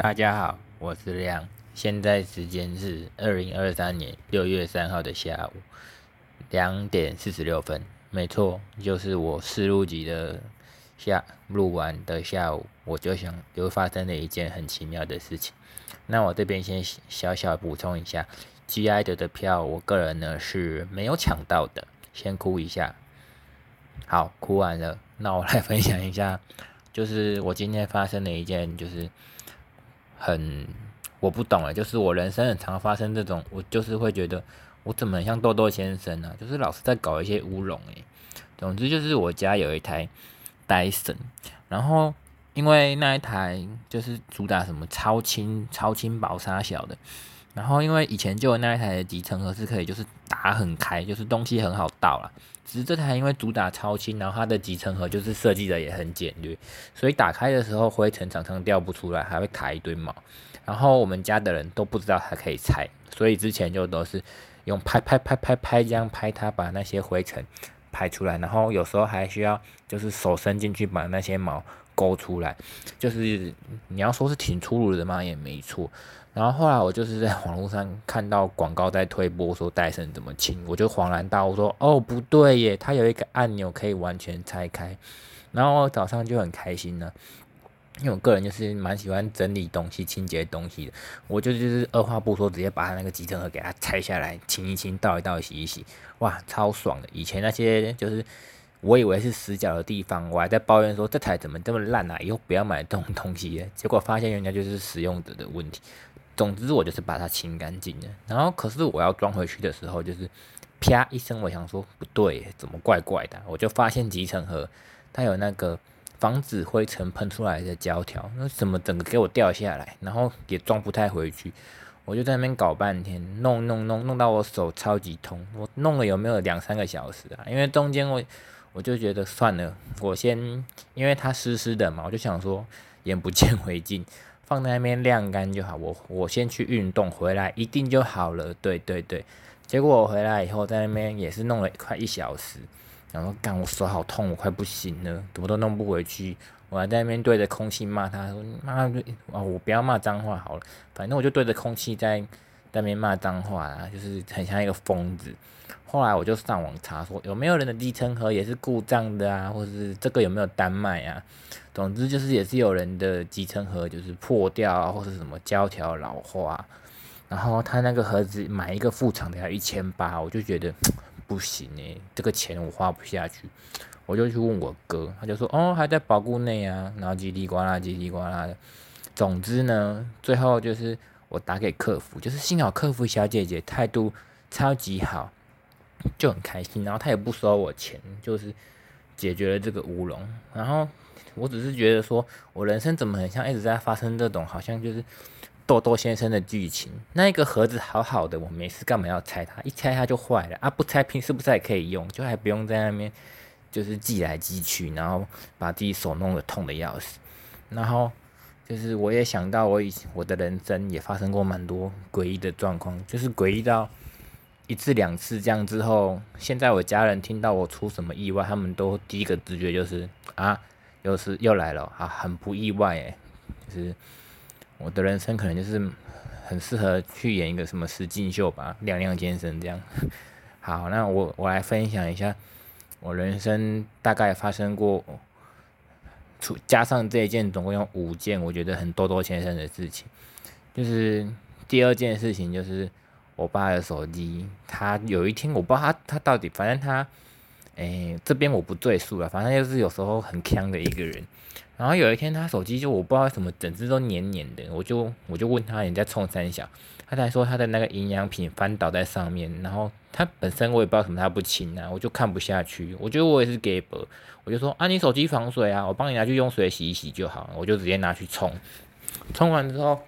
大家好，我是亮，现在时间是二零二三年六月三号的下午两点四十六分，没错，就是我试录集的下录完的下午，我就想就发生了一件很奇妙的事情。那我这边先小小补充一下，G I 的的票，我个人呢是没有抢到的，先哭一下。好，哭完了，那我来分享一下，就是我今天发生的一件，就是很我不懂哎，就是我人生很常发生这种，我就是会觉得我怎么像豆豆先生呢？就是老是在搞一些乌龙诶。总之就是我家有一台戴森，然后因为那一台就是主打什么超轻、超轻薄、沙小的。然后，因为以前就有那一台的集成盒是可以，就是打很开，就是东西很好倒了。只是这台因为主打超轻，然后它的集成盒就是设计的也很简略，所以打开的时候灰尘常常掉不出来，还会卡一堆毛。然后我们家的人都不知道它可以拆，所以之前就都是用拍拍拍拍拍这样拍它，把那些灰尘拍出来。然后有时候还需要就是手伸进去把那些毛勾出来，就是你要说是挺粗鲁的嘛，也没错。然后后来我就是在网络上看到广告在推播说戴森怎么清，我就恍然大悟说哦不对耶，它有一个按钮可以完全拆开。然后我早上就很开心呢，因为我个人就是蛮喜欢整理东西、清洁东西的，我就就是二话不说直接把它那个集成盒给它拆下来清一清、倒一倒、洗一洗，哇超爽的。以前那些就是我以为是死角的地方，我还在抱怨说这台怎么这么烂啊，以后不要买这种东西。结果发现人家就是使用者的问题。总之我就是把它清干净了，然后可是我要装回去的时候，就是啪一声，我想说不对，怎么怪怪的？我就发现集成盒它有那个防止灰尘喷出来的胶条，那怎么整个给我掉下来，然后也装不太回去，我就在那边搞半天，弄弄弄弄到我手超级痛，我弄了有没有两三个小时啊？因为中间我我就觉得算了，我先因为它湿湿的嘛，我就想说眼不见为净。放在那边晾干就好，我我先去运动回来一定就好了。对对对，结果我回来以后在那边也是弄了快一小时，然后干我手好痛，我快不行了，怎么都弄不回去。我还在那边对着空气骂他说：“妈，啊，我不要骂脏话好了，反正我就对着空气在那边骂脏话啊，就是很像一个疯子。”后来我就上网查说有没有人的集成盒也是故障的啊，或者是这个有没有单卖啊？总之就是也是有人的集成盒就是破掉啊，或者什么胶条老化，然后他那个盒子买一个副厂的要一千八，我就觉得 不行诶，这个钱我花不下去，我就去问我哥，他就说哦还在保固内啊，然后叽里呱啦叽里呱啦的。总之呢，最后就是我打给客服，就是幸好客服小姐姐态度超级好。就很开心，然后她也不收我钱，就是解决了这个乌龙。然后我只是觉得说，我人生怎么很像一直在发生这种好像就是豆豆先生的剧情。那一个盒子好好的，我没事干嘛要拆它？一拆它就坏了啊！不拆拼是不是还可以用？就还不用在那边就是寄来寄去，然后把自己手弄得痛的要死。然后就是我也想到我以我的人生也发生过蛮多诡异的状况，就是诡异到。一次两次这样之后，现在我家人听到我出什么意外，他们都第一个直觉就是啊，又是又来了啊，很不意外诶，就是我的人生可能就是很适合去演一个什么实境秀吧，亮亮先生这样。好，那我我来分享一下我人生大概发生过，出加上这一件，总共有五件我觉得很多多先生的事情。就是第二件事情就是。我爸的手机，他有一天我不知道他他到底，反正他，诶这边我不赘述了，反正就是有时候很强的一个人。然后有一天他手机就我不知道什么整只都黏黏的，我就我就问他你在冲三小，他才说他的那个营养品翻倒在上面，然后他本身我也不知道什么他不清啊，我就看不下去，我觉得我也是给伯，我就说啊你手机防水啊，我帮你拿去用水洗一洗就好了，我就直接拿去冲，冲完之后。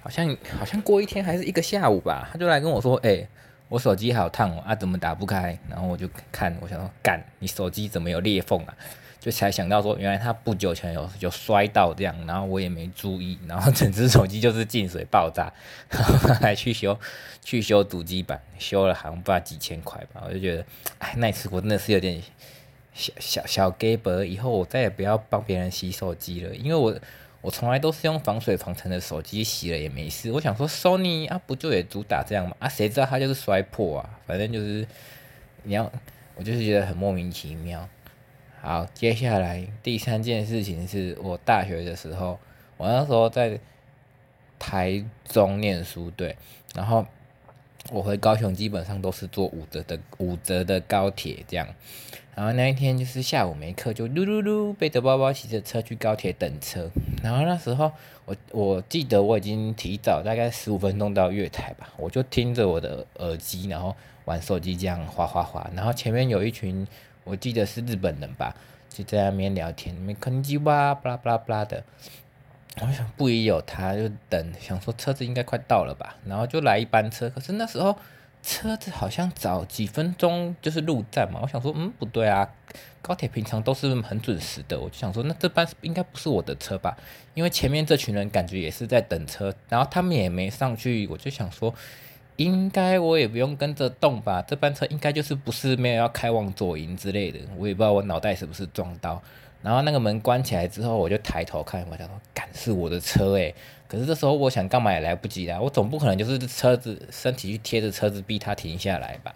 好像好像过一天还是一个下午吧，他就来跟我说：“哎，我手机好烫哦，啊，怎么打不开？”然后我就看，我想说：“干，你手机怎么有裂缝啊？”就才想到说，原来他不久前有有摔到这样，然后我也没注意，然后整只手机就是进水爆炸，然后还去修去修主机板，修了好像不知道几千块吧。我就觉得，哎，那次我真的是有点小小小 gay 伯，以后我再也不要帮别人洗手机了，因为我。我从来都是用防水防尘的手机洗了也没事。我想说，Sony 啊，不就也主打这样吗？啊，谁知道它就是摔破啊！反正就是你要，我就是觉得很莫名其妙。好，接下来第三件事情是我大学的时候，我那时候在台中念书，对，然后我回高雄基本上都是坐五折的五折的高铁这样。然后那一天就是下午没课，就噜噜噜背着包包骑着车去高铁等车。然后那时候我我记得我已经提早大概十五分钟到月台吧，我就听着我的耳机，然后玩手机这样哗哗哗。然后前面有一群我记得是日本人吧，就在那边聊天，那边吭叽哇巴拉巴拉巴拉的。我想不疑有他，就等想说车子应该快到了吧，然后就来一班车。可是那时候。车子好像早几分钟就是入站嘛，我想说，嗯，不对啊，高铁平常都是很准时的，我就想说，那这班应该不是我的车吧？因为前面这群人感觉也是在等车，然后他们也没上去，我就想说，应该我也不用跟着动吧？这班车应该就是不是没有要开往左营之类的，我也不知道我脑袋是不是撞到。然后那个门关起来之后，我就抬头看，我想说，敢是我的车诶。可是这时候我想干嘛也来不及啦，我总不可能就是车子身体去贴着车子逼他停下来吧。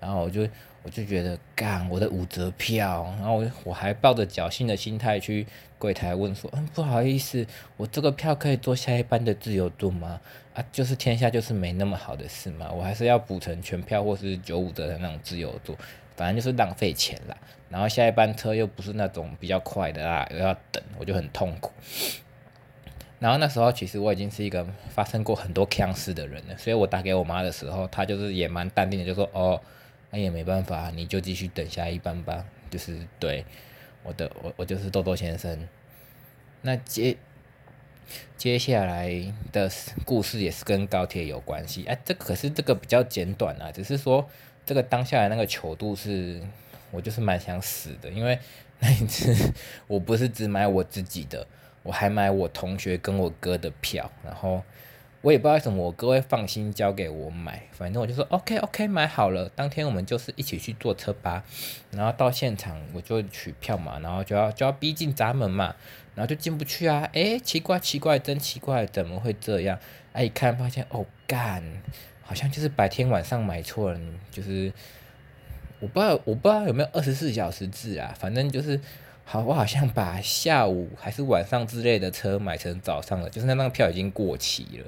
然后我就我就觉得干我的五折票，然后我我还抱着侥幸的心态去柜台问说，嗯不好意思，我这个票可以坐下一班的自由度吗？啊就是天下就是没那么好的事嘛，我还是要补成全票或是九五折的那种自由度。反正就是浪费钱啦，然后下一班车又不是那种比较快的啦，又要等，我就很痛苦。然后那时候其实我已经是一个发生过很多腔事的人了，所以我打给我妈的时候，她就是也蛮淡定的，就说哦，那也没办法，你就继续等下一班吧。就是对我的，我我就是豆豆先生。那接接下来的故事也是跟高铁有关系，哎，这可是这个比较简短啊，只是说。这个当下的那个糗度是，我就是蛮想死的，因为那一次我不是只买我自己的，我还买我同学跟我哥的票，然后我也不知道为什么我哥会放心交给我买，反正我就说 OK OK 买好了，当天我们就是一起去坐车吧，然后到现场我就取票嘛，然后就要就要逼近闸门嘛，然后就进不去啊，诶，奇怪奇怪真奇怪，怎么会这样？哎，一看发现哦干。好像就是白天晚上买错了，就是我不知道我不知道有没有二十四小时制啊，反正就是好我好像把下午还是晚上之类的车买成早上了，就是那张票已经过期了。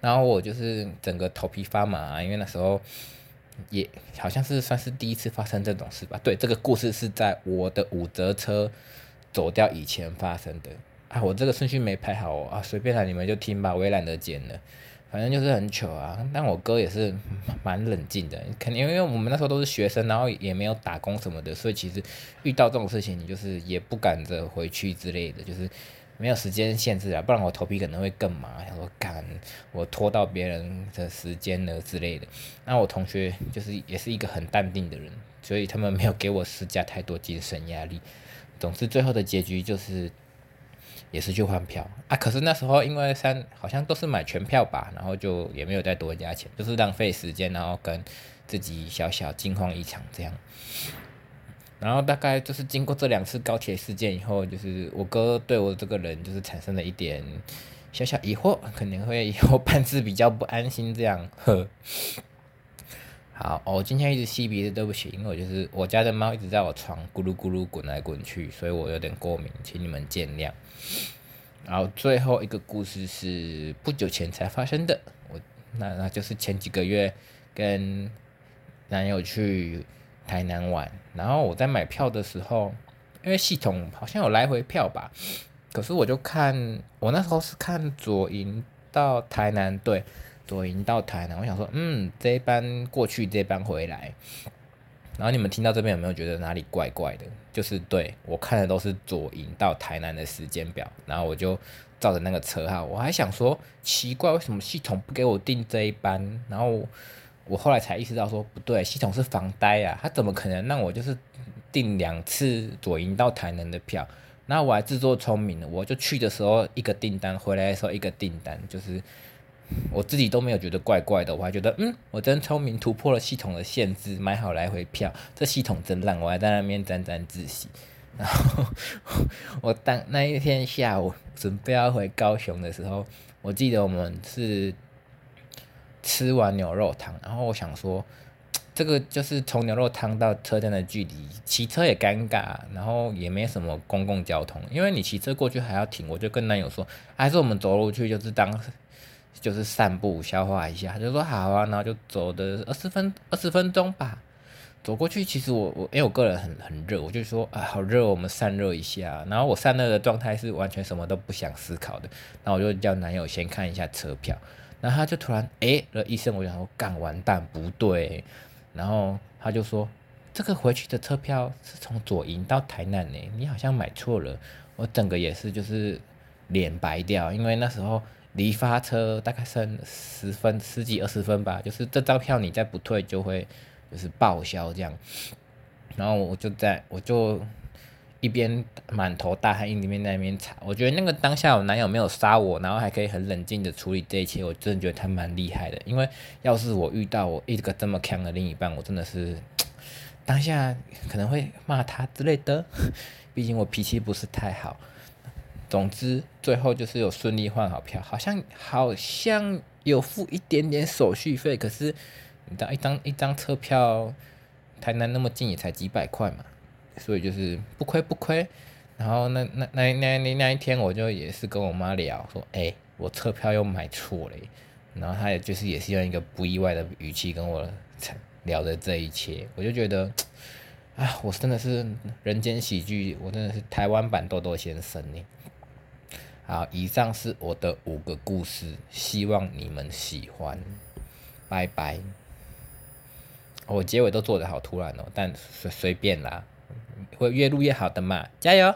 然后我就是整个头皮发麻，因为那时候也好像是算是第一次发生这种事吧。对，这个故事是在我的五折车走掉以前发生的啊，我这个顺序没排好啊，随便啦，你们就听吧，我也懒得剪了。反正就是很糗啊，但我哥也是 蛮冷静的，肯定因为我们那时候都是学生，然后也没有打工什么的，所以其实遇到这种事情，你就是也不赶着回去之类的，就是没有时间限制啊，不然我头皮可能会更麻，想说干我拖到别人的时间了之类的。那我同学就是也是一个很淡定的人，所以他们没有给我施加太多精神压力。总之最后的结局就是。也是去换票啊，可是那时候因为三好像都是买全票吧，然后就也没有再多加钱，就是浪费时间，然后跟自己小小惊慌一场这样。然后大概就是经过这两次高铁事件以后，就是我哥对我这个人就是产生了一点小小疑惑，可能会以后办事比较不安心这样。呵。好，我今天一直吸鼻子，对不起，因为我就是我家的猫一直在我床咕噜咕噜滚来滚去，所以我有点过敏，请你们见谅。然后最后一个故事是不久前才发生的，我那那就是前几个月跟男友去台南玩，然后我在买票的时候，因为系统好像有来回票吧，可是我就看我那时候是看左营到台南对。左营到台南，我想说，嗯，这一班过去，这一班回来。然后你们听到这边有没有觉得哪里怪怪的？就是对我看的都是左营到台南的时间表，然后我就照着那个车号，我还想说奇怪，为什么系统不给我订这一班？然后我后来才意识到说不对，系统是防呆啊，他怎么可能让我就是订两次左营到台南的票？然后我还自作聪明了，我就去的时候一个订单，回来的时候一个订单，就是。我自己都没有觉得怪怪的，我还觉得嗯，我真聪明，突破了系统的限制，买好来回票。这系统真烂，我还在那边沾沾自喜。然后我当那一天下午准备要回高雄的时候，我记得我们是吃完牛肉汤，然后我想说，这个就是从牛肉汤到车站的距离，骑车也尴尬，然后也没什么公共交通，因为你骑车过去还要停，我就跟男友说，还是我们走路去，就是当就是散步消化一下，就说好啊，然后就走的二十分二十分钟吧。走过去，其实我我因为我个人很很热，我就说啊好热，我们散热一下。然后我散热的状态是完全什么都不想思考的。然后我就叫男友先看一下车票，然后他就突然诶了一声，我想说干完蛋不对。然后他就说这个回去的车票是从左营到台南呢，你好像买错了。我整个也是就是脸白掉，因为那时候离发车大概剩十分十几二十分吧，就是这张票你再不退就会。就是报销这样，然后我就在我就一边满头大汗一边在那边查，我觉得那个当下我男友没有杀我，然后还可以很冷静的处理这一切，我真的觉得他蛮厉害的。因为要是我遇到我一个这么强的另一半，我真的是 当下可能会骂他之类的，毕竟我脾气不是太好。总之最后就是有顺利换好票，好像好像有付一点点手续费，可是。你知道一张一张车票，台南那么近也才几百块嘛，所以就是不亏不亏。然后那那那那那那一天我就也是跟我妈聊说，哎，我车票又买错了。然后她也就是也是用一个不意外的语气跟我聊的这一切，我就觉得，啊，我真的是人间喜剧，我真的是台湾版豆豆先生呢。好，以上是我的五个故事，希望你们喜欢，拜拜。我结尾都做的好突然哦，但随随便啦，会越录越好的嘛，加油！